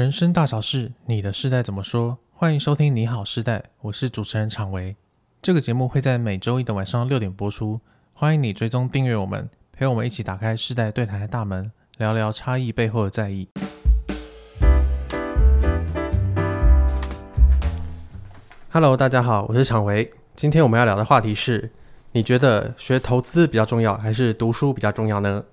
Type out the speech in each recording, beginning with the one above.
人生大小事，你的世代怎么说？欢迎收听《你好世代》，我是主持人常维。这个节目会在每周一的晚上六点播出，欢迎你追踪订阅我们，陪我们一起打开世代对谈的大门，聊聊差异背后的在意。Hello，大家好，我是常维。今天我们要聊的话题是：你觉得学投资比较重要，还是读书比较重要呢？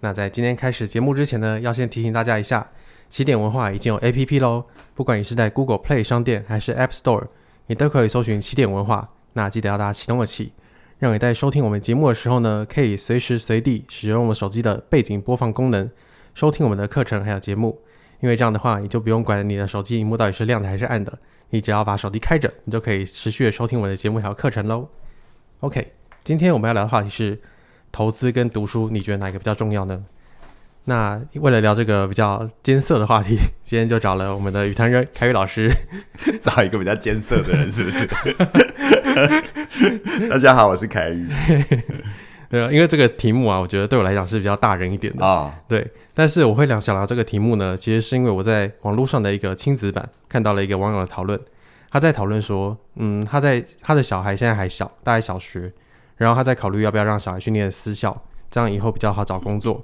那在今天开始节目之前呢，要先提醒大家一下。起点文化已经有 APP 喽，不管你是在 Google Play 商店还是 App Store，你都可以搜寻起点文化。那记得要大家启动的起，让你在收听我们节目的时候呢，可以随时随地使用我们手机的背景播放功能，收听我们的课程还有节目。因为这样的话，你就不用管你的手机荧幕到底是亮的还是暗的，你只要把手机开着，你就可以持续的收听我们的节目还有课程喽。OK，今天我们要聊的话题是投资跟读书，你觉得哪一个比较重要呢？那为了聊这个比较艰涩的话题，今天就找了我们的语谈人凯宇老师，找一个比较艰涩的人，是不是？大家好，我是凯宇。对啊，因为这个题目啊，我觉得对我来讲是比较大人一点的啊。哦、对，但是我会想想聊这个题目呢，其实是因为我在网络上的一个亲子版看到了一个网友的讨论，他在讨论说，嗯，他在他的小孩现在还小，大概小学，然后他在考虑要不要让小孩去念私校，这样以后比较好找工作。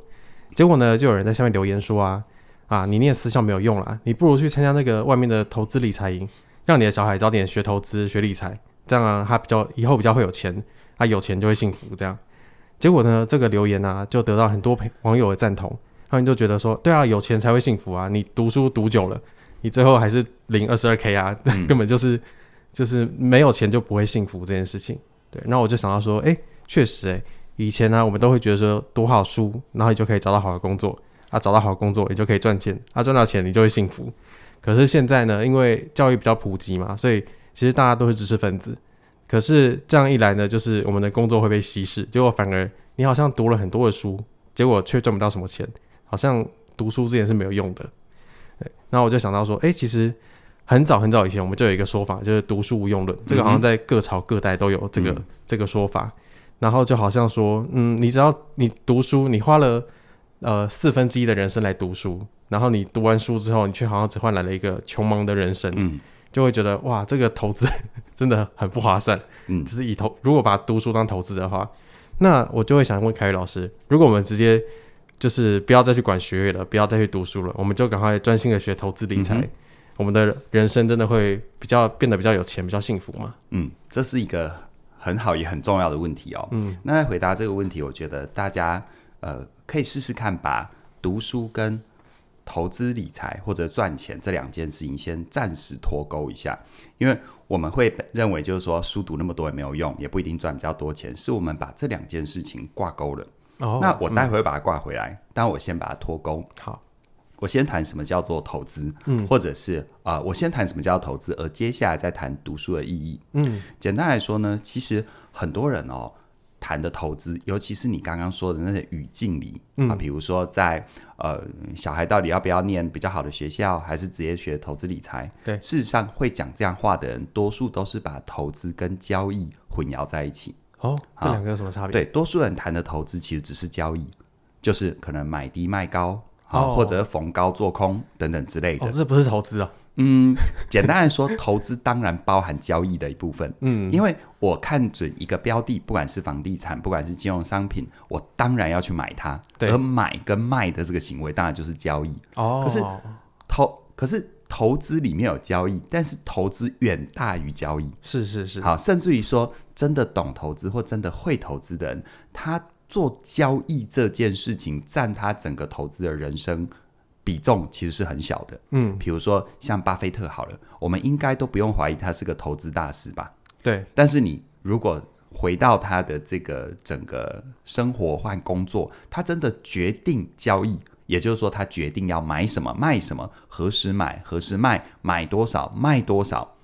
结果呢，就有人在下面留言说啊啊，你念私校没有用啦，你不如去参加那个外面的投资理财营，让你的小孩早点学投资、学理财，这样啊，他比较以后比较会有钱，他有钱就会幸福。这样，结果呢，这个留言啊，就得到很多网友的赞同，他们就觉得说，对啊，有钱才会幸福啊，你读书读久了，你最后还是零二十二 K 啊，嗯、根本就是就是没有钱就不会幸福这件事情。对，那我就想到说，哎，确实哎。以前呢、啊，我们都会觉得说读好书，然后你就可以找到好的工作啊，找到好的工作，你就可以赚钱啊，赚到钱你就会幸福。可是现在呢，因为教育比较普及嘛，所以其实大家都是知识分子。可是这样一来呢，就是我们的工作会被稀释，结果反而你好像读了很多的书，结果却赚不到什么钱，好像读书之前是没有用的。对，然后我就想到说，哎、欸，其实很早很早以前我们就有一个说法，就是读书无用论，这个好像在各朝各代都有这个、嗯、这个说法。然后就好像说，嗯，你只要你读书，你花了呃四分之一的人生来读书，然后你读完书之后，你却好像只换来了一个穷忙的人生，嗯，就会觉得哇，这个投资真的很不划算，嗯，就是以投如果把读书当投资的话，那我就会想问凯宇老师，如果我们直接就是不要再去管学业了，不要再去读书了，我们就赶快专心的学投资理财，嗯，我们的人生真的会比较变得比较有钱，比较幸福吗？嗯，这是一个。很好，也很重要的问题哦。嗯，那在回答这个问题，我觉得大家呃可以试试看，把读书跟投资理财或者赚钱这两件事情先暂时脱钩一下，因为我们会认为就是说书读那么多也没有用，也不一定赚比较多钱，是我们把这两件事情挂钩了。哦，那我待会会把它挂回来，嗯，但我先把它脱钩。好。我先谈什么叫做投资，嗯，或者是啊、呃，我先谈什么叫投资，而接下来再谈读书的意义。嗯，简单来说呢，其实很多人哦谈的投资，尤其是你刚刚说的那些语境里、嗯、啊，比如说在呃，小孩到底要不要念比较好的学校，还是直接学投资理财？对，事实上会讲这样话的人，多数都是把投资跟交易混淆在一起。哦，这两个有什么差别？对，多数人谈的投资其实只是交易，就是可能买低卖高。好，或者逢高做空等等之类的。哦，这不是投资啊。嗯，简单来说，投资当然包含交易的一部分。嗯，因为我看准一个标的，不管是房地产，不管是金融商品，我当然要去买它。对。而买跟卖的这个行为，当然就是交易。哦。可是投，可是投资里面有交易，但是投资远大于交易。是是是。好，甚至于说，真的懂投资或真的会投资的人，他。做交易这件事情占他整个投资的人生比重其实是很小的。嗯，比如说像巴菲特好了，我们应该都不用怀疑他是个投资大师吧？对。但是你如果回到他的这个整个生活换工作，他真的决定交易，也就是说他决定要买什么卖什么，何时买何时卖，买多少卖多少，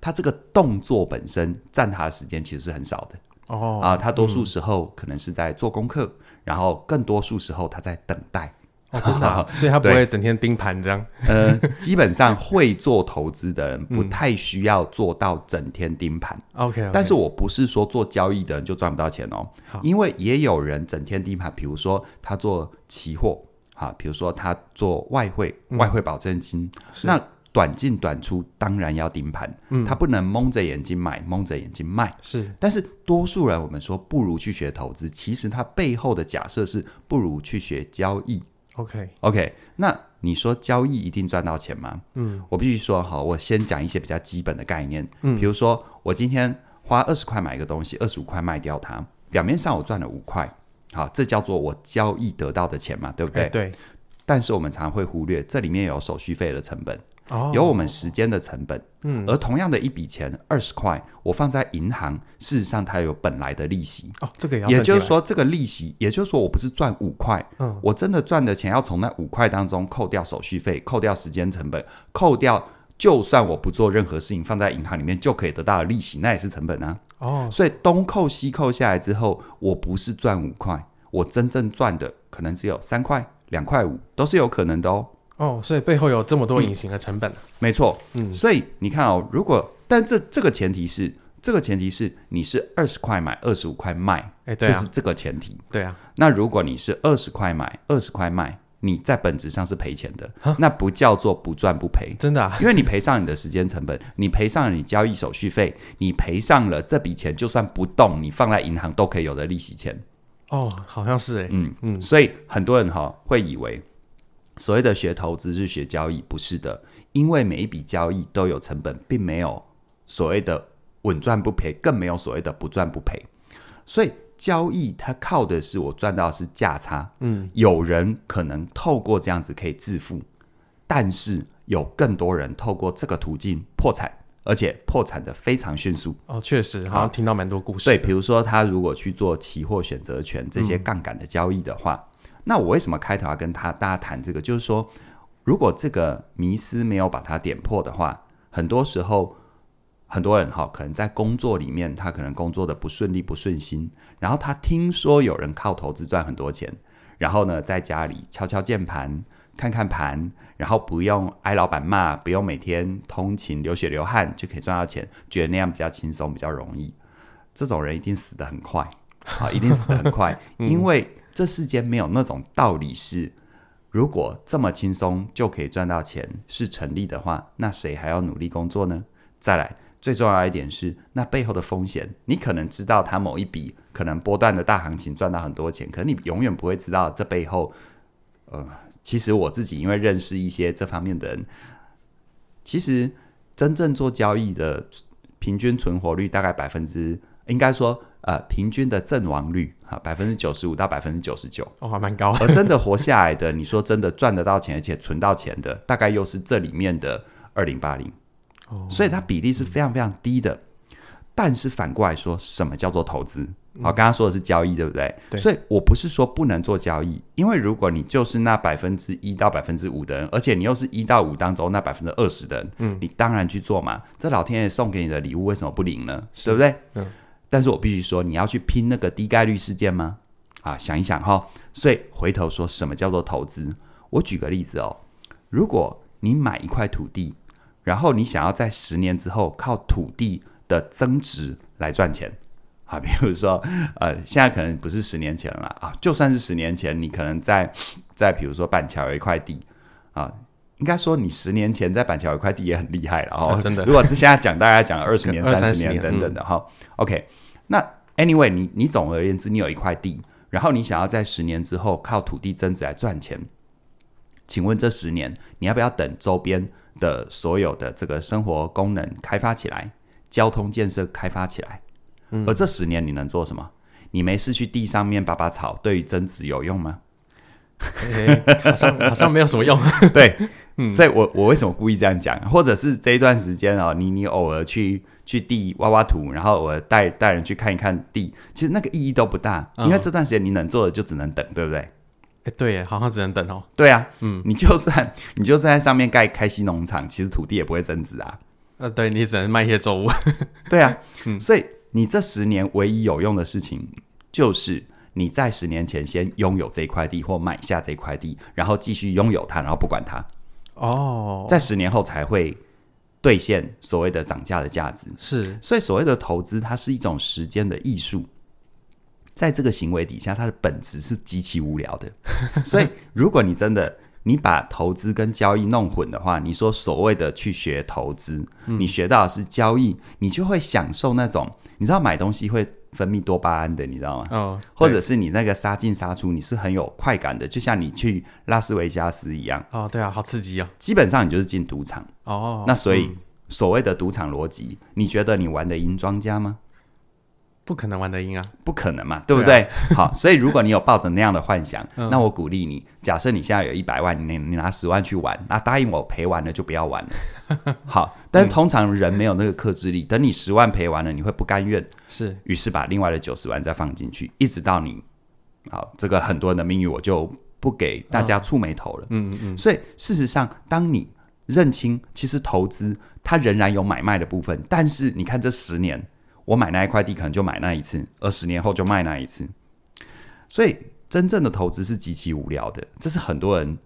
他这个动作本身占他的时间其实是很少的。哦啊，他多数时候可能是在做功课，嗯、然后更多数时候他在等待。哦，真的、啊，所以他不会整天盯盘这样。呃，基本上会做投资的人不太需要做到整天盯盘。OK，, okay. 但是我不是说做交易的人就赚不到钱哦，因为也有人整天盯盘，比如说他做期货。好，比如说他做外汇，外汇保证金，嗯、那短进短出当然要盯盘，嗯，他不能蒙着眼睛买，蒙着眼睛卖，是。但是多数人我们说不如去学投资，其实他背后的假设是不如去学交易。OK OK，那你说交易一定赚到钱吗？嗯，我必须说哈，我先讲一些比较基本的概念，嗯，比如说我今天花二十块买一个东西，二十五块卖掉它，表面上我赚了五块。好，这叫做我交易得到的钱嘛，对不对？对。但是我们常会忽略，这里面有手续费的成本，哦，有我们时间的成本。嗯。而同样的一笔钱，二十块，我放在银行，事实上它有本来的利息。哦，这个也要。也就是说，这个利息，也就是说，我不是赚五块，嗯，我真的赚的钱要从那五块当中扣掉手续费，扣掉时间成本，扣掉，就算我不做任何事情，放在银行里面就可以得到的利息，那也是成本啊。哦，所以东扣西扣下来之后，我不是赚五块，我真正赚的可能只有三块、两块五，都是有可能的哦。哦，所以背后有这么多隐形的成本。啊嗯，没错。嗯，所以你看哦，如果但这这个前提是，这个前提是你是二十块买，二十五块卖，哎，对啊，这是这个前提。对啊，那如果你是二十块买，二十块卖。你在本质上是赔钱的，那不叫做不赚不赔，真的啊，因为你赔上你的时间成本，你赔上了你交易手续费，你赔上了这笔钱，就算不动，你放在银行都可以有的利息钱。哦，好像是哎，嗯嗯，所以很多人哈会以为所谓的学投资是学交易，不是的，因为每一笔交易都有成本，并没有所谓的稳赚不赔，更没有所谓的不赚不赔，所以。交易它靠的是我赚到的是价差，嗯，有人可能透过这样子可以致富，但是有更多人透过这个途径破产，而且破产的非常迅速。哦，确实，好像听到蛮多故事。对，比如说他如果去做期货选择权这些杠杆的交易的话，嗯，那我为什么开头要跟他大家谈这个？就是说，如果这个迷思没有把它点破的话，很多时候。很多人哈，可能在工作里面，他可能工作的不顺利、不顺心，然后他听说有人靠投资赚很多钱，然后呢，在家里敲敲键盘、看看盘，然后不用挨老板骂，不用每天通勤流血流汗就可以赚到钱，觉得那样比较轻松、比较容易。这种人一定死得很快，啊，一定死得很快，因为 这世间没有那种道理是，如果这么轻松就可以赚到钱是成立的话，那谁还要努力工作呢？再来。最重要一点是，那背后的风险，你可能知道它某一笔可能波段的大行情赚到很多钱，可你永远不会知道这背后，呃，其实我自己因为认识一些这方面的人，其实真正做交易的平均存活率大概百分之，应该说呃平均的阵亡率啊百分之九十五到百分之九十九，哦还蛮高，而真的活下来的，你说真的赚得到钱而且存到钱的，大概又是这里面的二零八零。所以它比例是非常非常低的，但是反过来说，什么叫做投资？好，刚刚说的是交易，对不对？对。所以我不是说不能做交易，因为如果你就是那百分之一到百分之五的人，而且你又是一到五当中那百分之二十的人，嗯，你当然去做嘛。这老天爷送给你的礼物，为什么不领呢？对不对？嗯。但是我必须说，你要去拼那个低概率事件吗？啊，想一想哈。所以回头说什么叫做投资？我举个例子哦，如果你买一块土地。然后你想要在十年之后靠土地的增值来赚钱，啊，比如说，呃，现在可能不是十年前了啊，就算是十年前，你可能在在比如说板桥有一块地啊，应该说你十年前在板桥有一块地也很厉害了哦，真的。如果是现在讲，大家讲二十年、三十年等等的哈、嗯。OK，那 Anyway，你你总而言之，你有一块地，然后你想要在十年之后靠土地增值来赚钱，请问这十年你要不要等周边？的所有的这个生活功能开发起来，交通建设开发起来，嗯，而这十年你能做什么？你没事去地上面拔拔草，对于增值有用吗？欸、好像好像没有什么用。对，嗯，所以我我为什么故意这样讲？或者是这一段时间啊，你你偶尔去去地挖挖土，然后我带带人去看一看地，其实那个意义都不大，因为这段时间你能做的就只能等，对不对？哎，对耶，好像只能等哦。对啊，嗯，你就算你就算在上面盖开心农场，其实土地也不会增值啊。呃，对，你只能卖一些作物。对啊，嗯，所以你这十年唯一有用的事情，就是你在十年前先拥有这块地或买下这块地，然后继续拥有它，然后不管它。哦，在十年后才会兑现所谓的涨价的价值。是，所以所谓的投资，它是一种时间的艺术。在这个行为底下，它的本质是极其无聊的。所以，如果你真的你把投资跟交易弄混的话，你说所谓的去学投资，嗯、你学到的是交易，你就会享受那种你知道买东西会分泌多巴胺的，你知道吗？哦，或者是你那个杀进杀出，你是很有快感的，就像你去拉斯维加斯一样。哦，对啊，好刺激啊！基本上你就是进赌场。哦，那所以、嗯、所谓的赌场逻辑，你觉得你玩的赢庄家吗？不可能玩得赢啊！不可能嘛，对不对？对啊、好，所以如果你有抱着那样的幻想，嗯、那我鼓励你。假设你现在有一百万，你你拿十万去玩，那答应我赔完了就不要玩了。好，但是通常人没有那个克制力，嗯、等你十万赔完了，你会不甘愿，是，于是把另外的九十万再放进去，一直到你，好，这个很多人的命运我就不给大家触眉头了。嗯嗯嗯。所以事实上，当你认清，其实投资它仍然有买卖的部分，但是你看这十年。我买那一块地，可能就买那一次，而十年后就卖那一次。所以，真正的投资是极其无聊的，这是很多人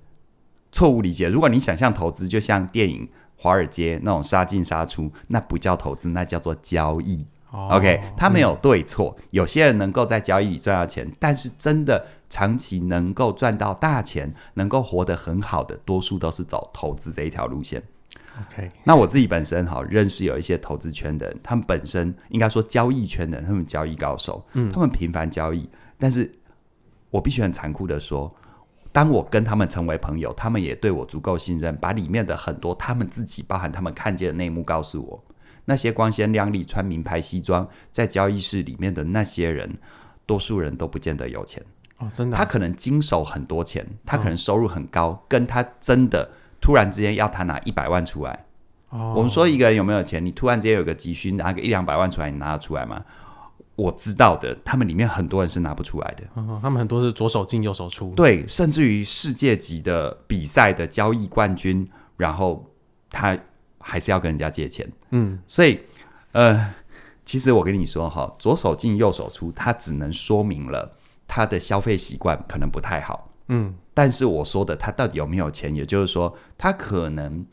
错误理解。如果你想象投资就像电影《华尔街》那种杀进杀出，那不叫投资，那叫做交易。哦、OK，它没有对错。嗯、有些人能够在交易里赚到钱，但是真的长期能够赚到大钱，能够活得很好的，多数都是走投资这一条路线。OK，那我自己本身好认识有一些投资圈的人，他们本身应该说交易圈的人，他们交易高手，嗯，他们频繁交易，但是我必须很残酷的说，当我跟他们成为朋友，他们也对我足够信任，把里面的很多他们自己包含他们看见的内幕告诉我，那些光鲜亮丽穿名牌西装在交易室里面的那些人，多数人都不见得有钱哦，真的，他可能经手很多钱，他可能收入很高，哦、跟他真的。突然之间要他拿一百万出来，哦，我们说一个人有没有钱？你突然之间有个急需拿个一两百万出来，你拿得出来吗？我知道的，他们里面很多人是拿不出来的。嗯，他们很多是左手进右手出，对，甚至于世界级的比赛的交易冠军，然后他还是要跟人家借钱。嗯，所以呃，其实我跟你说哈，左手进右手出，它只能说明了他的消费习惯可能不太好。嗯。但是我说的，他到底有没有钱？也就是说，他可能，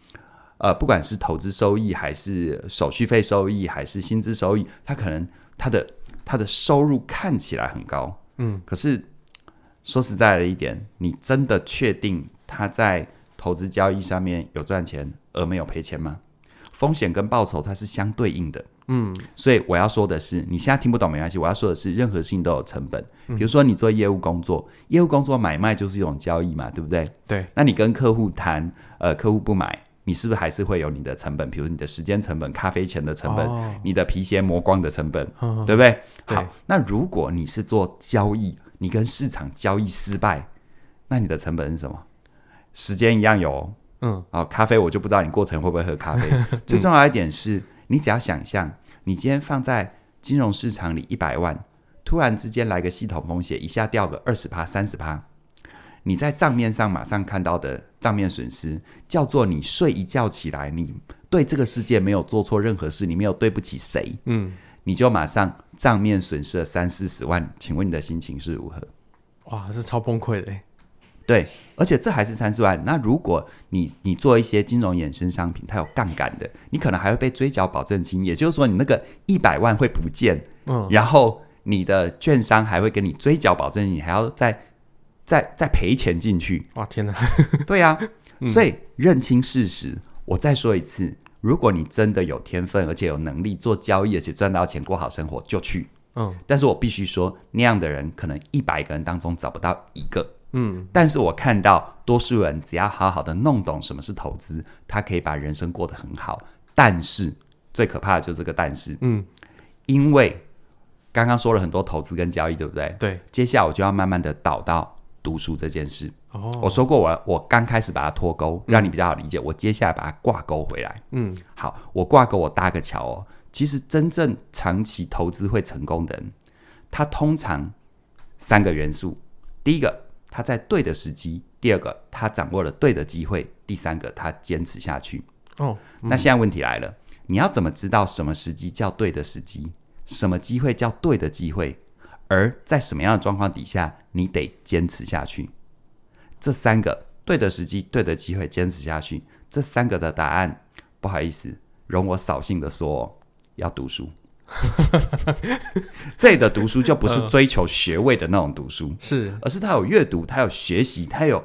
呃，不管是投资收益，还是手续费收益，还是薪资收益，他可能他的他的收入看起来很高，嗯，可是说实在的一点，你真的确定他在投资交易上面有赚钱而没有赔钱吗？风险跟报酬它是相对应的。嗯，所以我要说的是，你现在听不懂没关系。我要说的是，任何事情都有成本。比如说，你做业务工作，业务工作买卖就是一种交易嘛，对不对？对。那你跟客户谈，呃，客户不买，你是不是还是会有你的成本？比如你的时间成本、咖啡钱的成本、哦、你的皮鞋磨光的成本，哦、对不对？对。好，那如果你是做交易，你跟市场交易失败，那你的成本是什么？时间一样有，嗯，哦，咖啡我就不知道你过程会不会喝咖啡。最重要一点是。你只要想象，你今天放在金融市场里一百万，突然之间来个系统风险，一下掉个二十趴、三十趴，你在账面上马上看到的账面损失，叫做你睡一觉起来，你对这个世界没有做错任何事，你没有对不起谁，嗯，你就马上账面损失了三四十万，请问你的心情是如何？哇，这超崩溃的。对，而且这还是三四万。那如果你你做一些金融衍生商品，它有杠杆的，你可能还会被追缴保证金。也就是说，你那个一百万会不见，嗯，然后你的券商还会跟你追缴保证金，你还要再再再赔钱进去。哇，天哪！对呀、啊，嗯、所以认清事实。我再说一次，如果你真的有天分，而且有能力做交易，而且赚到钱，过好生活，就去。嗯，但是我必须说，那样的人可能一百个人当中找不到一个。嗯，但是我看到多数人只要好好的弄懂什么是投资，他可以把人生过得很好。但是最可怕的就是这个但是，嗯，因为刚刚说了很多投资跟交易，对不对？对。接下来我就要慢慢的导到读书这件事。哦，我说过我我刚开始把它脱钩，让你比较好理解。嗯，我接下来把它挂钩回来。嗯，好，我挂钩，我搭个桥哦。其实真正长期投资会成功的人，他通常三个元素，第一个。他在对的时机，第二个他掌握了对的机会，第三个他坚持下去。哦，嗯、那现在问题来了，你要怎么知道什么时机叫对的时机，什么机会叫对的机会，而在什么样的状况底下你得坚持下去？这三个对的时机、对的机会、坚持下去，这三个的答案，不好意思，容我扫兴的说，要读书。这里的读书就不是追求学位的那种读书，是、嗯，而是他有阅读，他有学习，他有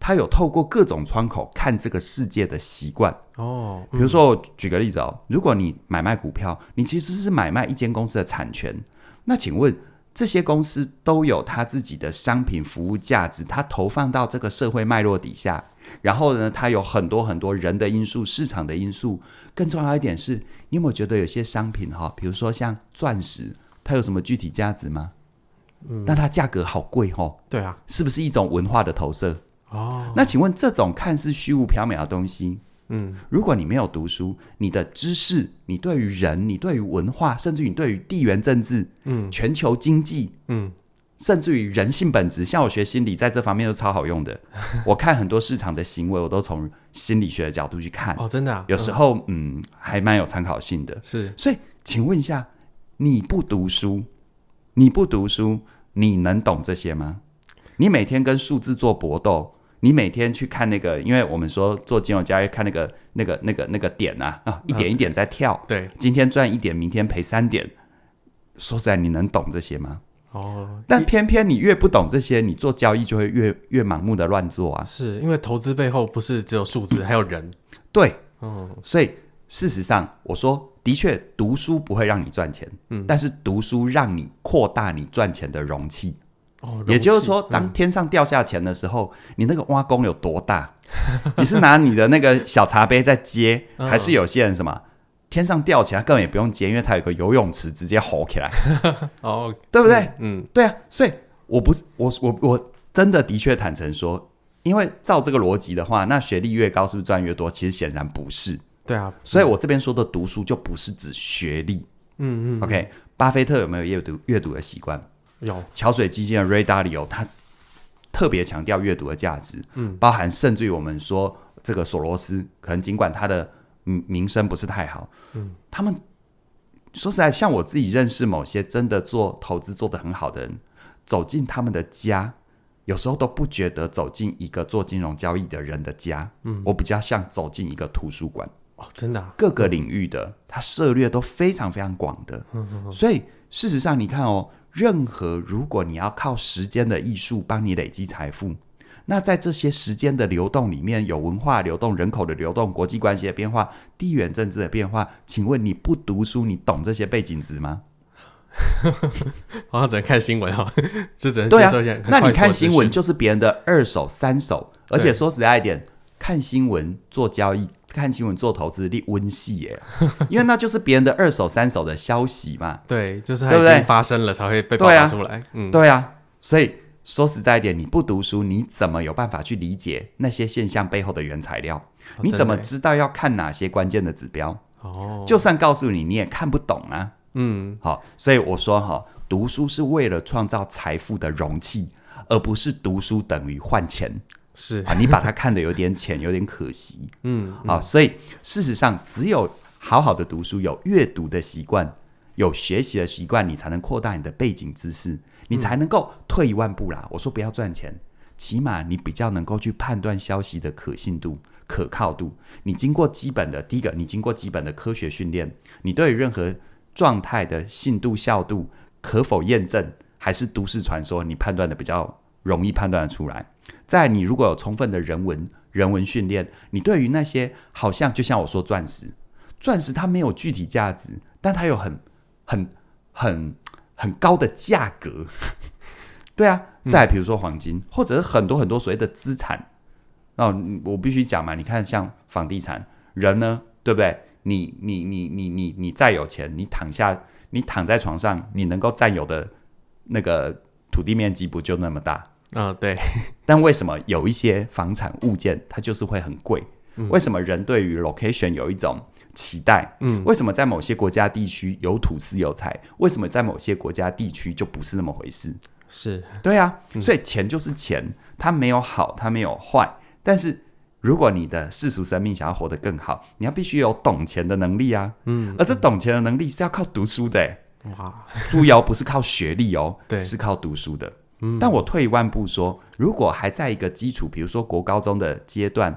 他有透过各种窗口看这个世界的习惯。哦，比如说我举个例子哦，如果你买卖股票，你其实是买卖一间公司的产权，那请问这些公司都有他自己的商品服务价值，它投放到这个社会脉络底下。然后呢，它有很多很多人的因素、市场的因素。更重要一点是，你有没有觉得有些商品哈，比如说像钻石，它有什么具体价值吗？嗯，但它价格好贵哦。对啊，是不是一种文化的投射？哦，那请问这种看似虚无缥缈的东西，嗯，如果你没有读书，你的知识，你对于人，你对于文化，甚至于你对于地缘政治，嗯，全球经济，嗯。甚至于人性本质，像我学心理，在这方面都超好用的。我看很多市场的行为，我都从心理学的角度去看。哦，真的啊？有时候，嗯，嗯，还蛮有参考性的。是，所以，请问一下，你不读书，你不读书，你能懂这些吗？你每天跟数字做搏斗，你每天去看那个，因为我们说做金融交易，看那个、那个、那个、那个点啊，啊，一点一点在跳。嗯、对，今天赚一点，明天赔三点。说实在，你能懂这些吗？哦，但偏偏你越不懂这些，你做交易就会越越盲目的乱做啊！是因为投资背后不是只有数字，还有人。对，哦，所以事实上，我说的确，读书不会让你赚钱，嗯，但是读书让你扩大你赚钱的容器。哦，也就是说，当天上掉下钱的时候，你那个挖工有多大？你是拿你的那个小茶杯在接，还是有些人什么？天上掉起来，根本也不用接，因为它有个游泳池，直接吼起来。哦，对不对？嗯，嗯对啊。所以我不是我我我真的的确坦诚说，因为照这个逻辑的话，那学历越高是不是赚越多？其实显然不是。对啊。所以我这边说的读书就不是指学历。嗯嗯。OK，巴菲特有没有阅读阅读的习惯？有。桥水基金的 Ray Dalio 他特别强调阅读的价值。嗯。包含甚至于我们说这个索罗斯，可能尽管他的。嗯，名声不是太好。嗯，他们说实在，像我自己认识某些真的做投资做得很好的人，走进他们的家，有时候都不觉得走进一个做金融交易的人的家。嗯，我比较像走进一个图书馆。哦，真的啊？各个领域的他涉猎都非常非常广的。嗯嗯嗯。所以事实上，你看哦，任何如果你要靠时间的艺术帮你累积财富。那在这些时间的流动里面，有文化流动、人口的流动、国际关系的变化、地缘政治的变化。请问你不读书，你懂这些背景值吗？好像只能看新闻哈，就只能接受一下。对啊，那你看新闻就是别人的二手、三手，而且说实在一点，看新闻做交易、看新闻做投资，你温戏耶，因为那就是别人的二手、三手的消息嘛。对，就是它已经发生了才会被爆发出来。嗯，对啊，所以。说实在一点，你不读书，你怎么有办法去理解那些现象背后的原材料？哦、你怎么知道要看哪些关键的指标？哦，就算告诉你，你也看不懂啊。嗯，好，所以我说哈，读书是为了创造财富的容器，而不是读书等于换钱。是啊，你把它看得有点浅，有点可惜。嗯，好，所以事实上，只有好好的读书，有阅读的习惯，有学习的习惯，你才能扩大你的背景知识。你才能够退一万步啦！我说不要赚钱，起码你比较能够去判断消息的可信度、可靠度。你经过基本的第一个，你经过基本的科学训练，你对于任何状态的信度、效度可否验证，还是都市传说，你判断的比较容易判断的出来。在，你如果有充分的人文人文训练，你对于那些好像就像我说钻石，钻石它没有具体价值，但它有很很很。很高的价格，对啊，再比如说黄金，嗯、或者是很多很多所谓的资产，那，我必须讲嘛，你看像房地产，人呢，对不对？你你你你你你再有钱，你躺下，你躺在床上，你能够占有的那个土地面积不就那么大？啊、哦，对。但为什么有一些房产物件它就是会很贵？嗯、为什么人对于 location 有一种？期待，嗯，为什么在某些国家地区有土司有财？为什么在某些国家地区就不是那么回事？是对啊，所以钱就是钱，它没有好，它没有坏。但是如果你的世俗生命想要活得更好，你要必须有懂钱的能力啊，嗯，而这懂钱的能力是要靠读书的，哇，猪油不是靠学历哦，对，是靠读书的。嗯，但我退一万步说，如果还在一个基础，比如说国高中的阶段。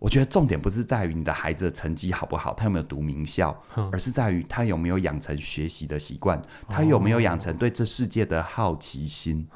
我觉得重点不是在于你的孩子的成绩好不好，他有没有读名校，而是在于他有没有养成学习的习惯，他有没有养成对这世界的好奇心，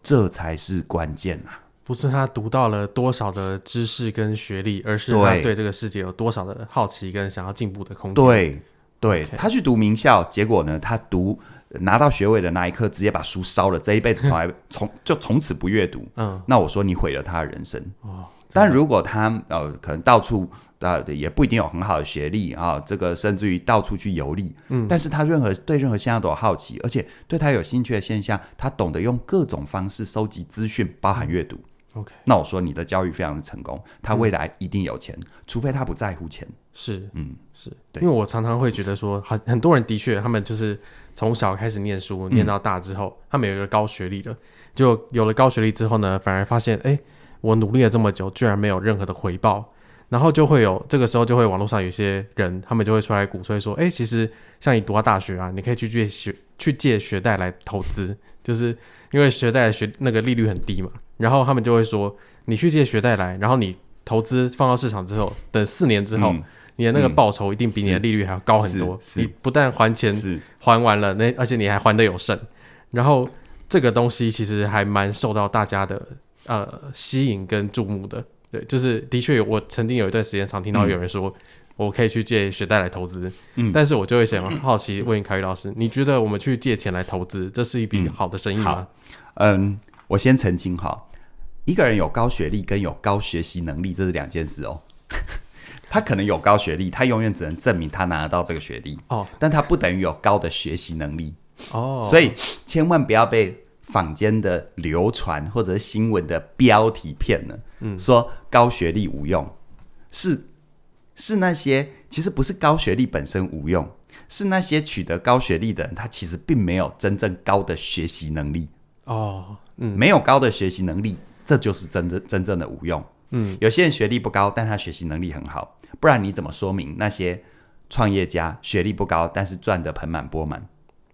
这才是关键啊！不是他读到了多少的知识跟学历，而是他对这个世界有多少的好奇跟想要进步的空间。对，对他去读名校，结果呢，他读拿到学位的那一刻，直接把书烧了，这一辈子从来从就从此不阅读。嗯，那我说你毁了他的人生。哦。但如果他呃可能到处呃也不一定有很好的学历啊，这个甚至于到处去游历，嗯，但是他任何对任何现象都有好奇，而且对他有兴趣的现象，他懂得用各种方式收集资讯，包含阅读。OK，那我说你的教育非常的成功，他未来一定有钱，嗯、除非他不在乎钱。是，嗯，是对，因为我常常会觉得说，很很多人的确，他们就是从小开始念书，念到大之后，嗯、他们有一个高学历了，就有了高学历之后呢，反而发现，哎。我努力了这么久，居然没有任何的回报，然后就会有这个时候就会网络上有些人，他们就会出来鼓吹说，哎，其实像你读到大学啊，你可以去借学去借学贷来投资，就是因为学贷的学那个利率很低嘛，然后他们就会说，你去借学贷来，然后你投资放到市场之后，等四年之后，嗯、你的那个报酬一定比你的利率还要高很多，你不但还钱还完了，那而且你还还得有剩，然后这个东西其实还蛮受到大家的。呃，吸引跟注目的，对，就是的确。我曾经有一段时间，常听到有人说，嗯、我可以去借学贷来投资。嗯，但是我就会想好奇问凯宇老师，嗯、你觉得我们去借钱来投资，这是一笔好的生意吗？嗯，我先澄清哈，一个人有高学历跟有高学习能力，这是两件事哦。他可能有高学历，他永远只能证明他拿得到这个学历哦，但他不等于有高的学习能力哦。所以千万不要被。坊间的流传或者新闻的标题骗了，嗯，说高学历无用，是是那些其实不是高学历本身无用，是那些取得高学历的人，他其实并没有真正高的学习能力。哦，嗯，没有高的学习能力，这就是真正真正的无用，嗯，有些人学历不高，但他学习能力很好，不然你怎么说明那些创业家学历不高，但是赚得盆满钵满？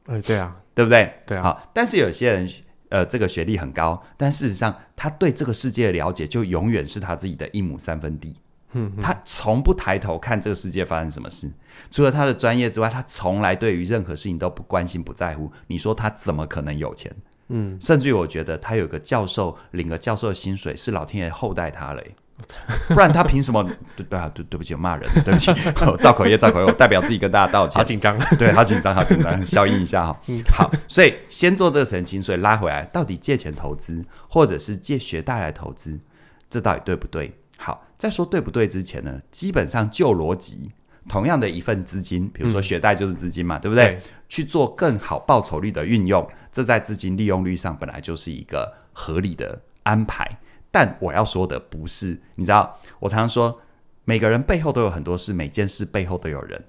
哎，对啊，对不对？对啊，好，但是有些人。呃，这个学历很高，但事实上，他对这个世界的了解就永远是他自己的一亩三分地。嗯，他从不抬头看这个世界发生什么事，除了他的专业之外，他从来对于任何事情都不关心、不在乎。你说他怎么可能有钱？嗯，甚至于我觉得他有个教授，领个教授的薪水是老天爷厚待他嘞。不然他凭什么？对对啊，对对不起，我骂人，对不起，造口业，造口业，我代表自己跟大家道歉。好紧张，对，好紧张，好紧张，消音一下哈。好，所以先做这个澄清，所以拉回来，到底借钱投资，或者是借学贷来投资，这到底对不对？好，在说对不对之前呢，基本上就逻辑，同样的一份资金，比如说学贷就是资金嘛，嗯、对不对？对去做更好报酬率的运用，这在资金利用率上本来就是一个合理的安排。但我要说的不是，你知道，我常常说，每个人背后都有很多事，每件事背后都有人，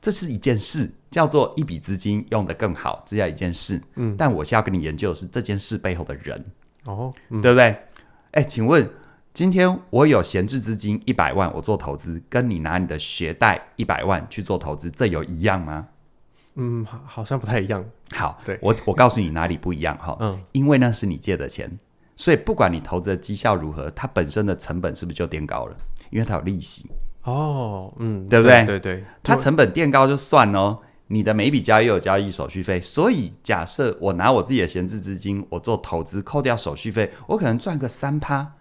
这是一件事，叫做一笔资金用得更好，这叫一件事。嗯，但我现在要跟你研究的是这件事背后的人，哦，嗯、对不对？哎，请问，今天我有闲置资金一百万，我做投资，跟你拿你的学贷一百万去做投资，这有一样吗？嗯，好像不太一样。好，对，我我告诉你哪里不一样哈，嗯，因为那是你借的钱。所以，不管你投资的绩效如何，它本身的成本是不是就垫高了？因为它有利息哦，嗯，对不对？对对，它成本垫高就算哦。你的每一笔交易有交易手续费，所以假设我拿我自己的闲置资金，我做投资，扣掉手续费，我可能赚个三趴，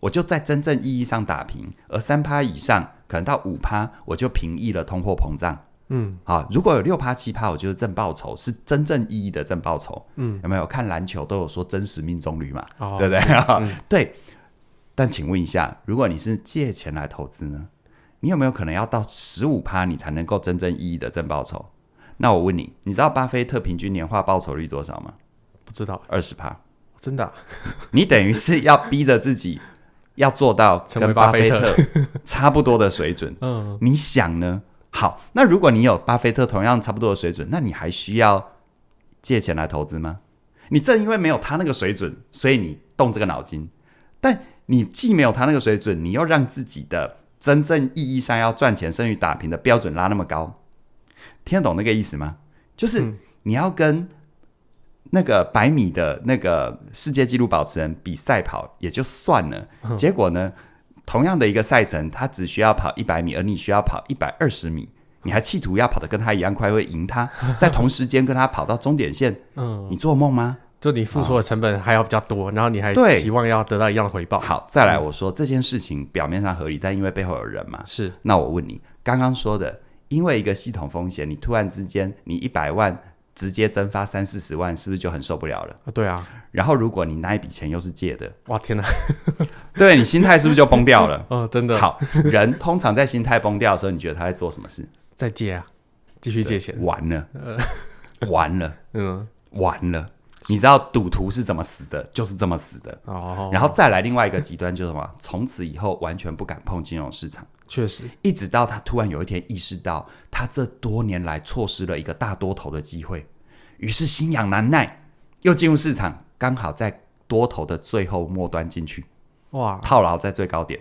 我就在真正意义上打平。而三趴以上，可能到五趴，我就平抑了通货膨胀。嗯，好，如果有六趴七趴，我觉得正报酬是真正意义的正报酬。嗯，有没有看篮球都有说真实命中率嘛？哦、对不对？嗯、对。但请问一下，如果你是借钱来投资呢？你有没有可能要到十五趴，你才能够真正意义的正报酬？那我问你，你知道巴菲特平均年化报酬率多少吗？不知道，二十趴。真的、啊？你等于是要逼着自己要做到跟巴菲特差不多的水准。嗯，你想呢？好，那如果你有巴菲特同样差不多的水准，那你还需要借钱来投资吗？你正因为没有他那个水准，所以你动这个脑筋。但你既没有他那个水准，你又让自己的真正意义上要赚钱、甚至打平的标准拉那么高，听得懂那个意思吗？就是你要跟那个百米的那个世界纪录保持人比赛跑也就算了，结果呢？同样的一个赛程，他只需要跑一百米，而你需要跑一百二十米，你还企图要跑得跟他一样快，会赢他，在同时间跟他跑到终点线，嗯，你做梦吗？就你付出的成本还要比较多，哦、然后你还希望要得到一样的回报。好，再来，我说、嗯、这件事情表面上合理，但因为背后有人嘛，是。那我问你，刚刚说的，因为一个系统风险，你突然之间你一百万直接蒸发三四十万，是不是就很受不了了？啊，对啊。然后如果你那一笔钱又是借的，哇天哪！对你心态是不是就崩掉了？哦，真的。好，人通常在心态崩掉的时候，你觉得他在做什么事？在借啊，继续借钱。完了，呃、完了，嗯，完了。你知道赌徒是怎么死的？就是这么死的。哦，然后再来另外一个极端，就是什么？从此以后完全不敢碰金融市场。确实，一直到他突然有一天意识到，他这多年来错失了一个大多头的机会，于是心痒难耐，又进入市场，刚好在多头的最后末端进去。哇，套牢在最高点。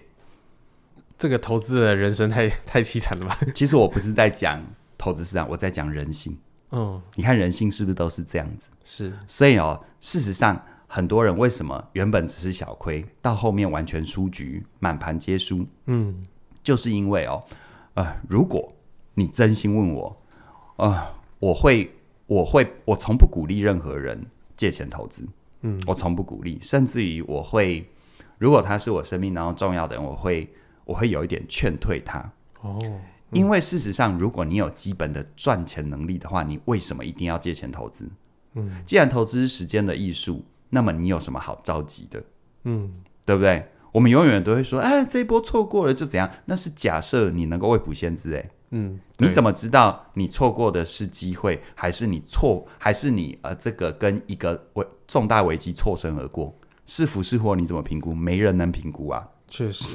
这个投资的人生太太凄惨了吧？其实我不是在讲投资市场，我在讲人性。嗯，你看人性是不是都是这样子？是，所以哦，事实上，很多人为什么原本只是小亏，到后面完全输局，满盘皆输？嗯，就是因为哦，呃，如果你真心问我，呃，我会，我会，我从不鼓励任何人借钱投资。嗯，我从不鼓励，甚至于我会，如果他是我生命当中重要的人，我会，我会有一点劝退他。哦。因为事实上，如果你有基本的赚钱能力的话，你为什么一定要借钱投资？嗯，既然投资是时间的艺术，那么你有什么好着急的？嗯，对不对？我们永远都会说，哎，这一波错过了就怎样？那是假设你能够未卜先知，哎，嗯，你怎么知道你错过的是机会，还是你错，还是你呃这个跟一个危重大危机错身而过？是福是祸？你怎么评估？没人能评估啊！确实，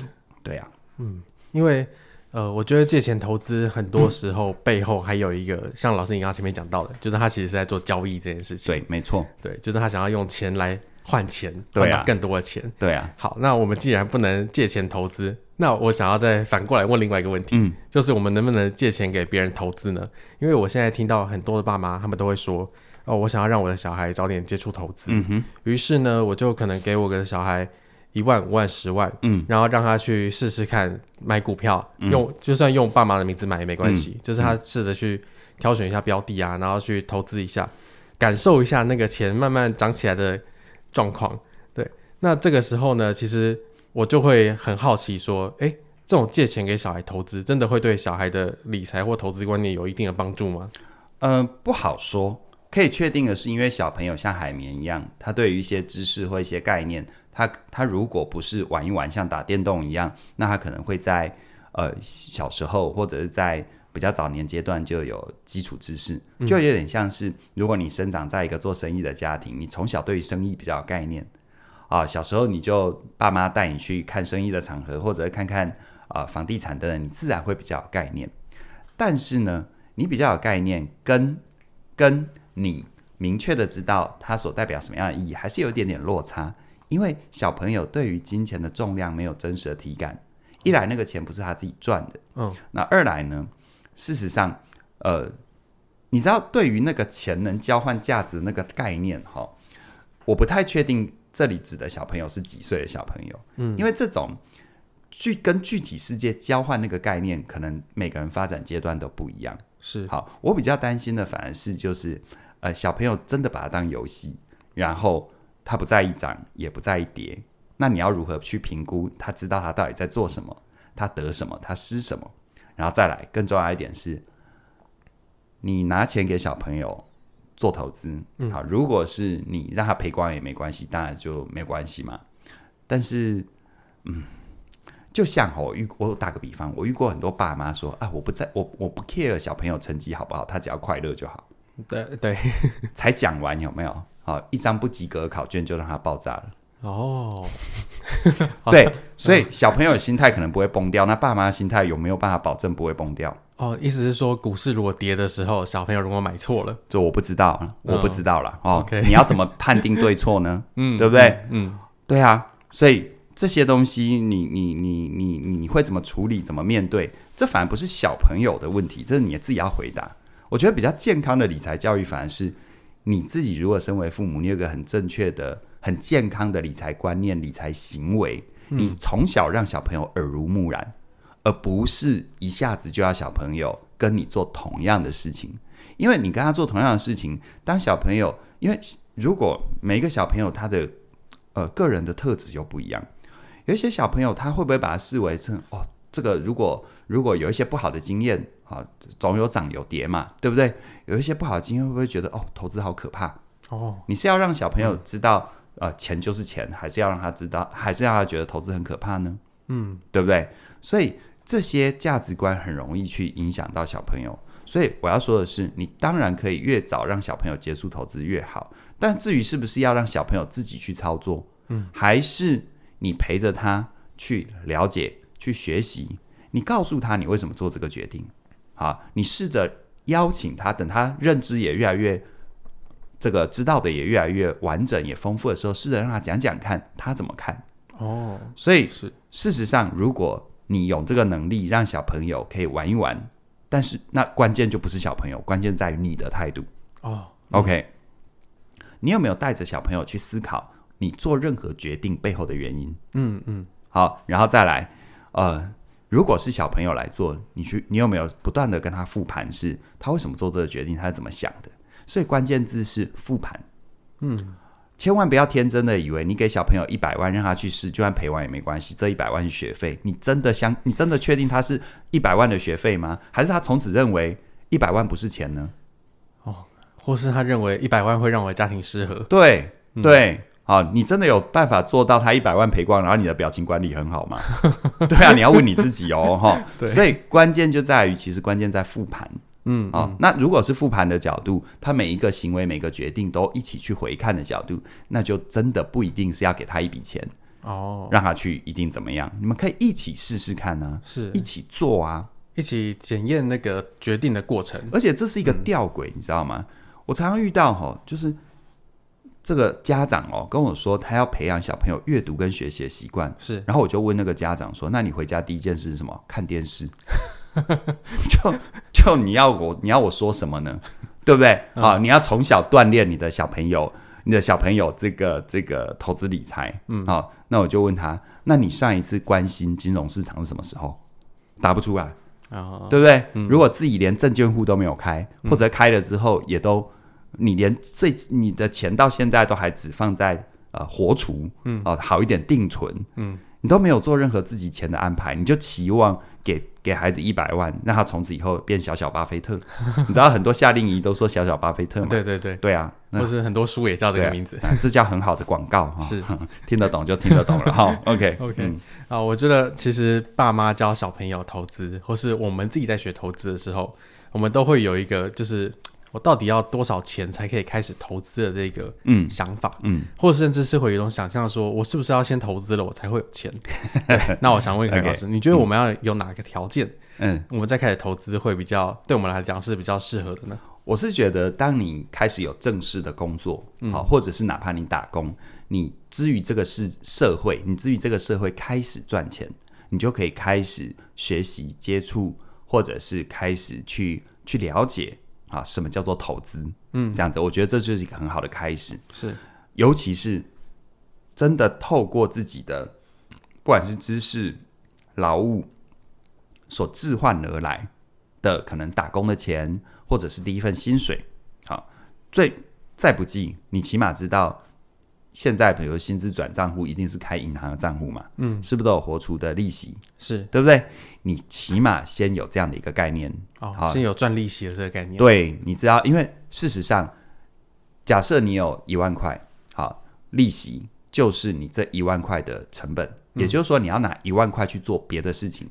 对啊，嗯，因为。呃，我觉得借钱投资很多时候背后还有一个，嗯、像老师你刚刚前面讲到的，就是他其实是在做交易这件事情。对，没错，对，就是他想要用钱来换钱，换到更多的钱。对啊。好，那我们既然不能借钱投资，那我想要再反过来问另外一个问题，嗯、就是我们能不能借钱给别人投资呢？因为我现在听到很多的爸妈，他们都会说，哦，我想要让我的小孩早点接触投资，于是呢，我就可能给我的小孩。一万、五万、十万，嗯，然后让他去试试看买股票，嗯、用就算用爸妈的名字买也没关系，嗯、就是他试着去挑选一下标的啊，然后去投资一下，感受一下那个钱慢慢涨起来的状况。对，那这个时候呢，其实我就会很好奇说，哎，这种借钱给小孩投资，真的会对小孩的理财或投资观念有一定的帮助吗？嗯、呃，不好说。可以确定的是，因为小朋友像海绵一样，他对于一些知识或一些概念。他他如果不是玩一玩，像打电动一样，那他可能会在呃小时候或者是在比较早年阶段就有基础知识，就有点像是如果你生长在一个做生意的家庭，你从小对于生意比较有概念啊，小时候你就爸妈带你去看生意的场合，或者看看啊房地产的，你自然会比较有概念。但是呢，你比较有概念，跟跟你明确的知道它所代表什么样的意义，还是有一点点落差。因为小朋友对于金钱的重量没有真实的体感，一来那个钱不是他自己赚的，嗯，那二来呢，事实上，呃，你知道对于那个钱能交换价值的那个概念哈，我不太确定这里指的小朋友是几岁的小朋友，嗯，因为这种具跟具体世界交换那个概念，可能每个人发展阶段都不一样，是好，我比较担心的反而是就是，呃，小朋友真的把它当游戏，然后。他不在意涨，也不在意跌，那你要如何去评估？他知道他到底在做什么？他得什么？他失什么？然后再来，更重要一点是，你拿钱给小朋友做投资，嗯、好，如果是你让他赔光也没关系，当然就没关系嘛。但是，嗯，就像我遇，我打个比方，我遇过很多爸妈说啊，我不在，我我不 care 小朋友成绩好不好，他只要快乐就好。对对，才讲完有没有？好，一张不及格考卷就让它爆炸了。哦，对，所以小朋友的心态可能不会崩掉，那爸妈的心态有没有办法保证不会崩掉？哦，意思是说，股市如果跌的时候，小朋友如果买错了，就我不知道，我不知道了。哦，你要怎么判定对错呢？嗯，对不对？嗯，对啊。所以这些东西，你你你你你会怎么处理？怎么面对？这反而不是小朋友的问题，这是你自己要回答。我觉得比较健康的理财教育，反而是。你自己如果身为父母，你有个很正确的、很健康的理财观念、理财行为，你从小让小朋友耳濡目染，而不是一下子就要小朋友跟你做同样的事情。因为你跟他做同样的事情，当小朋友，因为如果每一个小朋友他的呃个人的特质又不一样，有一些小朋友他会不会把它视为是哦，这个如果如果有一些不好的经验啊，总有涨有跌嘛，对不对？有一些不好的经验会不会觉得哦，投资好可怕哦？你是要让小朋友知道、嗯、呃钱就是钱，还是要让他知道，还是让他觉得投资很可怕呢？嗯，对不对？所以这些价值观很容易去影响到小朋友。所以我要说的是，你当然可以越早让小朋友接触投资越好，但至于是不是要让小朋友自己去操作，嗯，还是你陪着他去了解、去学习，你告诉他你为什么做这个决定，好，你试着邀请他，等他认知也越来越这个知道的也越来越完整、也丰富的时候，试着让他讲讲看他怎么看哦。所以是事实上，如果你有这个能力，让小朋友可以玩一玩。但是那关键就不是小朋友，关键在于你的态度哦。Oh, OK，你有没有带着小朋友去思考你做任何决定背后的原因？嗯嗯。好，然后再来，呃，如果是小朋友来做，你去，你有没有不断的跟他复盘，是他为什么做这个决定，他是怎么想的？所以关键字是复盘。嗯。千万不要天真的以为你给小朋友一百万让他去试，就算赔完也没关系。这一百万是学费，你真的相，你真的确定他是一百万的学费吗？还是他从此认为一百万不是钱呢？哦，或是他认为一百万会让我的家庭失和？对对，哦，你真的有办法做到他一百万赔光，然后你的表情管理很好吗？对啊，你要问你自己哦，哈、所以关键就在于，其实关键在复盘。嗯，哦，那如果是复盘的角度，他每一个行为、每个决定都一起去回看的角度，那就真的不一定是要给他一笔钱哦，让他去一定怎么样？你们可以一起试试看呢、啊，是一起做啊，一起检验那个决定的过程。而且这是一个吊诡，嗯、你知道吗？我常常遇到哈、哦，就是这个家长哦跟我说，他要培养小朋友阅读跟学习的习惯，是，然后我就问那个家长说，那你回家第一件事是什么？看电视。就就你要我你要我说什么呢？对不对？嗯、啊，你要从小锻炼你的小朋友，你的小朋友这个这个投资理财，嗯，好、啊，那我就问他，那你上一次关心金融市场是什么时候？答不出来，哦、对不对？嗯、如果自己连证券户都没有开，或者开了之后也都，你连最你的钱到现在都还只放在呃活储，嗯，啊，好一点定存，嗯，你都没有做任何自己钱的安排，你就期望。给给孩子一百万，让他从此以后变小小巴菲特。你知道很多夏令营都说小小巴菲特吗？对对对，对啊，或是很多书也叫这个名字，啊、这叫很好的广告哈。是 听得懂就听得懂了哈。OK OK、嗯、啊，我觉得其实爸妈教小朋友投资，或是我们自己在学投资的时候，我们都会有一个就是。我到底要多少钱才可以开始投资的这个嗯想法嗯，嗯，或者甚至是会有一种想象，说我是不是要先投资了，我才会有钱？那我想问一下 老师你觉得我们要有哪个条件，嗯，我们再开始投资会比较对我们来讲是比较适合的呢？我是觉得，当你开始有正式的工作，好、嗯，或者是哪怕你打工，你之于这个是社会，你之于这个社会开始赚钱，你就可以开始学习接触，或者是开始去去了解。啊，什么叫做投资？嗯，这样子，我觉得这就是一个很好的开始。是，尤其是真的透过自己的，不管是知识、劳务所置换而来的，可能打工的钱，或者是第一份薪水。好，最再不济，你起码知道。现在比如薪资转账户一定是开银行的账户嘛？嗯，是不是都有活储的利息？是对不对？你起码先有这样的一个概念，哦，好先有赚利息的这个概念。对，你知道，因为事实上，假设你有一万块，好，利息就是你这一万块的成本，嗯，也就是说你要拿一万块去做别的事情，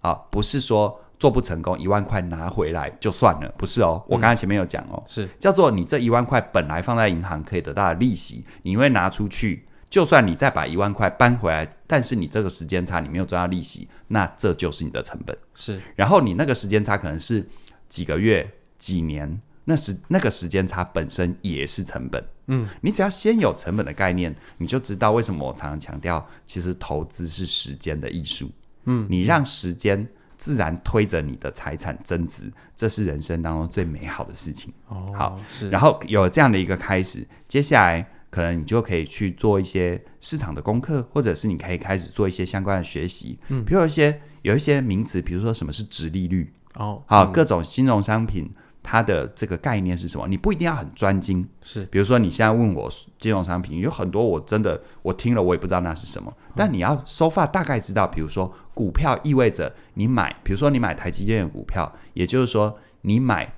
啊，不是说。做不成功，一万块拿回来就算了，不是哦。我刚才前面有讲哦，是叫做你这一万块本来放在银行可以得到的利息，你因为拿出去，就算你再把一万块搬回来，但是你这个时间差你没有赚到利息，那这就是你的成本。是，然后你那个时间差可能是几个月、几年，那时那个时间差本身也是成本。嗯，你只要先有成本的概念，你就知道为什么我常常强调，其实投资是时间的艺术。嗯，你让时间。自然推着你的财产增值，这是人生当中最美好的事情。哦，好，是。然后有这样的一个开始，接下来可能你就可以去做一些市场的功课，或者是你可以开始做一些相关的学习。嗯，比如有一些有一些名词，比如说什么是殖利率。哦，好，嗯、各种金融商品它的这个概念是什么？你不一定要很专精，是，比如说你现在问我金融商品，有很多我真的我听了我也不知道那是什么，嗯、但你要 so far 大概知道，比如说股票意味着你买，比如说你买台积电的股票，也就是说你买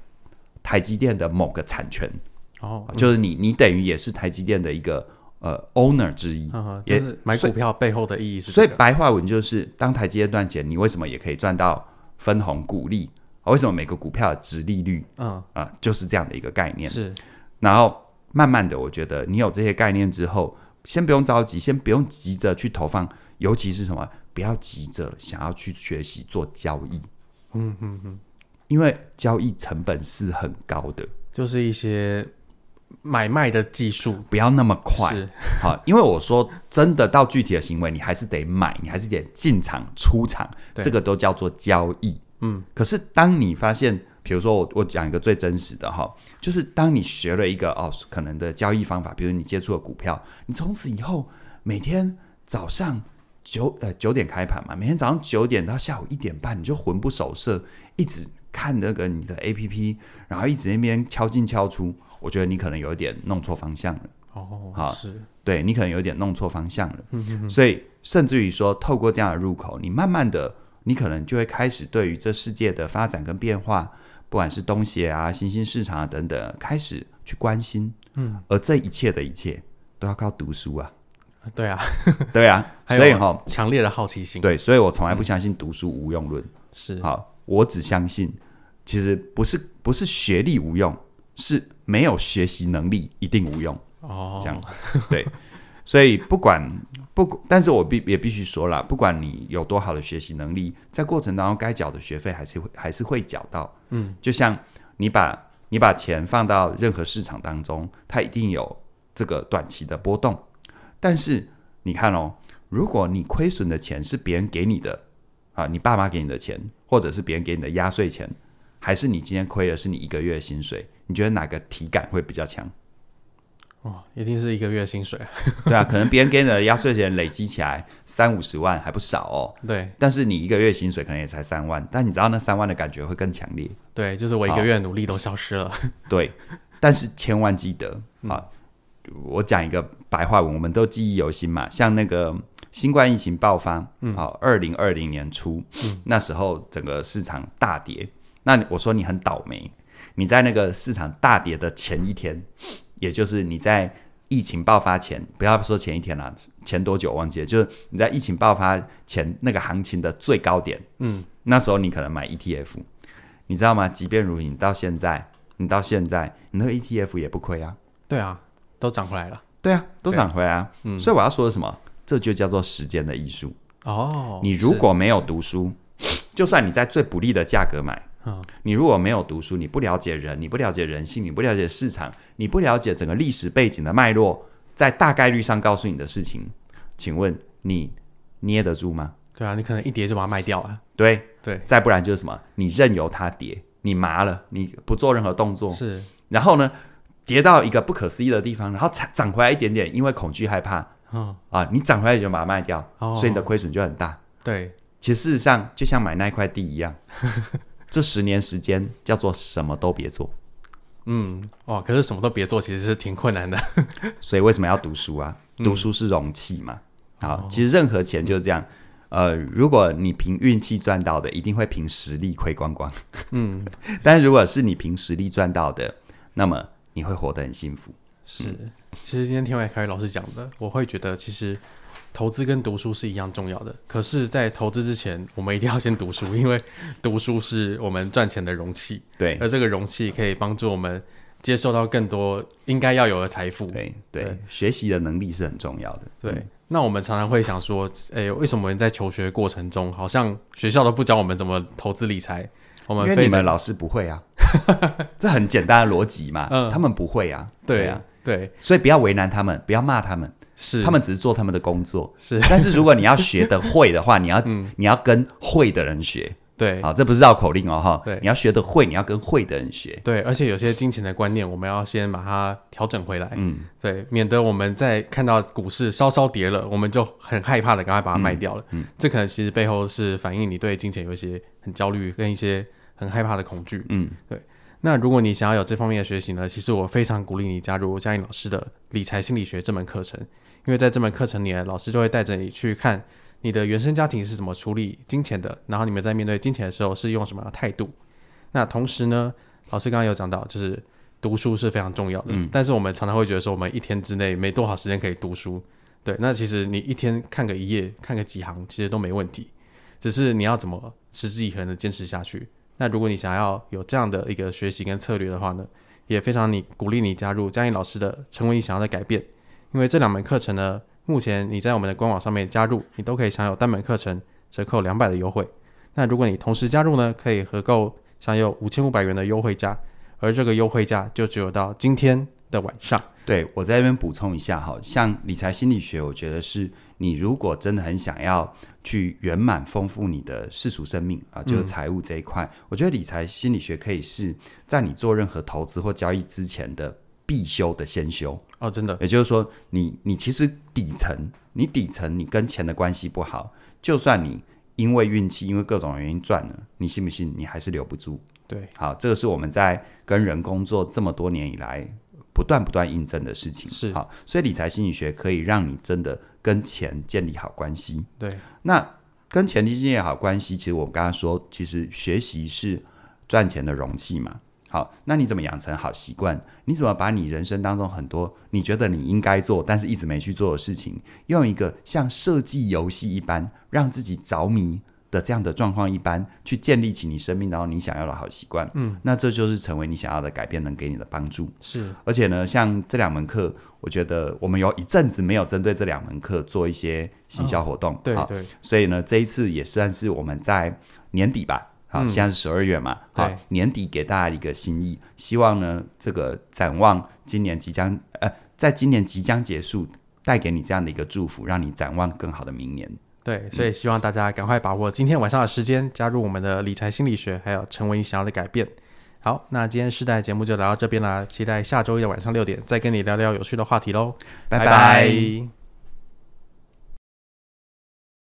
台积电的某个产权。哦，就是你，你等于也是台积电的一个呃 owner 之一，呵呵就是买股票背后的意义是、这个。所以白话文就是，当台积电赚钱，你为什么也可以赚到分红股利？为什么每个股票的值利率，嗯啊、呃，就是这样的一个概念。是，然后慢慢的，我觉得你有这些概念之后，先不用着急，先不用急着去投放，尤其是什么，不要急着想要去学习做交易。嗯嗯嗯，因为交易成本是很高的，就是一些。买卖的技术不要那么快，好，因为我说真的，到具体的行为，你还是得买，你还是得进场出场，这个都叫做交易。嗯，可是当你发现，比如说我我讲一个最真实的哈，就是当你学了一个哦可能的交易方法，比如你接触了股票，你从此以后每天早上九呃九点开盘嘛，每天早上九点到下午一点半，你就魂不守舍，一直看那个你的 APP，然后一直那边敲进敲出。我觉得你可能有一点弄错方向了。哦，好，是。对你可能有点弄错方向了，嗯哼哼，所以甚至于说，透过这样的入口，你慢慢的，你可能就会开始对于这世界的发展跟变化，不管是东协啊、新兴市场啊等等，开始去关心，嗯，而这一切的一切都要靠读书啊，对啊，对啊，所以哈，强烈的好奇心，对，所以我从来不相信读书无用论，嗯，是，好，我只相信，其实不是不是学历无用。是没有学习能力一定无用。哦，这样对，所以不管不，但是我必也必须说了，不管你有多好的学习能力，在过程当中该缴的学费还是会还是会缴到，嗯，就像你把你把钱放到任何市场当中，它一定有这个短期的波动，但是你看哦，如果你亏损的钱是别人给你的啊，你爸妈给你的钱，或者是别人给你的压岁钱，还是你今天亏的是你一个月的薪水？你觉得哪个体感会比较强？哦，一定是一个月薪水。对啊，可能别人给你的压岁钱累积起来三五十万还不少哦。对，但是你一个月薪水可能也才三万，但你知道那三万的感觉会更强烈。对，就是我一个月努力都消失了。对，但是千万记得啊，嗯、我讲一个白话文，我们都记忆犹新嘛。像那个新冠疫情爆发，嗯，好，二零二零年初，嗯，那时候整个市场大跌，那我说你很倒霉。你在那个市场大跌的前一天，也就是你在疫情爆发前，不要说前一天了，前多久忘记了，就是你在疫情爆发前那个行情的最高点，嗯，那时候你可能买 ETF，你知道吗？即便如你到现在，你到现在，你那个 ETF 也不亏啊。对啊，都涨回来了。对啊，都涨回来啊。嗯，所以我要说的什么？这就叫做时间的艺术。哦，你如果没有读书，就算你在最不利的价格买。你如果没有读书，你不了解人，你不了解人性，你不了解市场，你不了解整个历史背景的脉络，在大概率上告诉你的事情，请问你捏得住吗？对啊，你可能一跌就把它卖掉了。对对，再不然就是什么，你任由它跌，你麻了，你不做任何动作，是，然后呢，跌到一个不可思议的地方，然后才涨回来一点点，因为恐惧害怕，嗯啊，你涨回来就把它卖掉，哦，所以你的亏损就很大。对，其实事实上就像买那块地一样。这十年时间叫做什么都别做，嗯，哇，可是什么都别做其实是挺困难的，所以为什么要读书啊？读书是容器嘛。嗯、好，其实任何钱就是这样，呃，如果你凭运气赚到的，一定会凭实力亏光光，嗯，但是如果是你凭实力赚到的，那么你会活得很幸福。是，其实今天听完凯宇老师讲的，我会觉得其实。投资跟读书是一样重要的，可是，在投资之前，我们一定要先读书，因为读书是我们赚钱的容器。对，而这个容器可以帮助我们接受到更多应该要有的财富。对对，对，学习的能力是很重要的。对，嗯、那我们常常会想说，哎，为什么我们在求学过程中，好像学校都不教我们怎么投资理财？我们因为你们老师不会啊，这很简单的逻辑嘛。嗯，他们不会啊。对啊，对，所以不要为难他们，不要骂他们。是，他们只是做他们的工作。是，但是如果你要学得会的话，你要、嗯、你要跟会的人学，对，啊，这不是绕口令哦，哈，对，你要学得会，你要跟会的人学，对，而且有些金钱的观念，我们要先把它调整回来，嗯，对，免得我们在看到股市稍稍跌了，我们就很害怕的赶快把它卖掉了，嗯，嗯，这可能其实背后是反映你对金钱有一些很焦虑跟一些很害怕的恐惧，嗯，对。那如果你想要有这方面的学习呢，其实我非常鼓励你加入嘉颖老师的理财心理学这门课程，因为在这门课程里，老师就会带着你去看你的原生家庭是怎么处理金钱的，然后你们在面对金钱的时候是用什么样的态度。那同时呢，老师刚刚有讲到，就是读书是非常重要的，嗯，但是我们常常会觉得说，我们一天之内没多少时间可以读书，对，那其实你一天看个一页，看个几行，其实都没问题，只是你要怎么持之以恒的坚持下去。那如果你想要有这样的一个学习跟策略的话呢，也非常你鼓励你加入嘉玲老师的成为你想要的改变，因为这两门课程呢，目前你在我们的官网上面加入，你都可以享有单门课程折扣两百的优惠。那如果你同时加入呢，可以合购享有五千五百元的优惠价，而这个优惠价就只有到今天的晚上。对，我在这边补充一下哈，像理财心理学，我觉得是你如果真的很想要。去圆满丰富你的世俗生命啊，就是财务这一块。嗯、我觉得理财心理学可以是在你做任何投资或交易之前的必修的先修哦，真的。也就是说你，你你其实底层，你底层你跟钱的关系不好，就算你因为运气，因为各种原因赚了，你信不信你还是留不住？对，好，这个是我们在跟人工作这么多年以来不断不断印证的事情。是好，所以理财心理学可以让你真的。跟钱建立好关系，对，那跟钱建立好关系，其实我刚刚说，其实学习是赚钱的容器嘛。好，那你怎么养成好习惯？你怎么把你人生当中很多你觉得你应该做，但是一直没去做的事情，用一个像设计游戏一般，让自己着迷的这样的状况一般，去建立起你生命当中你想要的好习惯，嗯，那这就是成为你想要的改变能给你的帮助。是，而且呢，像这两门课，我觉得我们有一阵子没有针对这两门课做一些行销活动，哦、对对，所以呢，这一次也算是我们在年底吧，好，现在是十二月嘛，好，年底给大家一个心意，希望呢，这个展望今年即将，呃，在今年即将结束，带给你这样的一个祝福，让你展望更好的明年。对，所以希望大家赶快把握今天晚上的时间，加入我们的理财心理学，还有成为你想要的改变。好，那今天世代节目就聊到这边啦，期待下周一的晚上六点再跟你聊聊有趣的话题喽，拜拜。拜拜。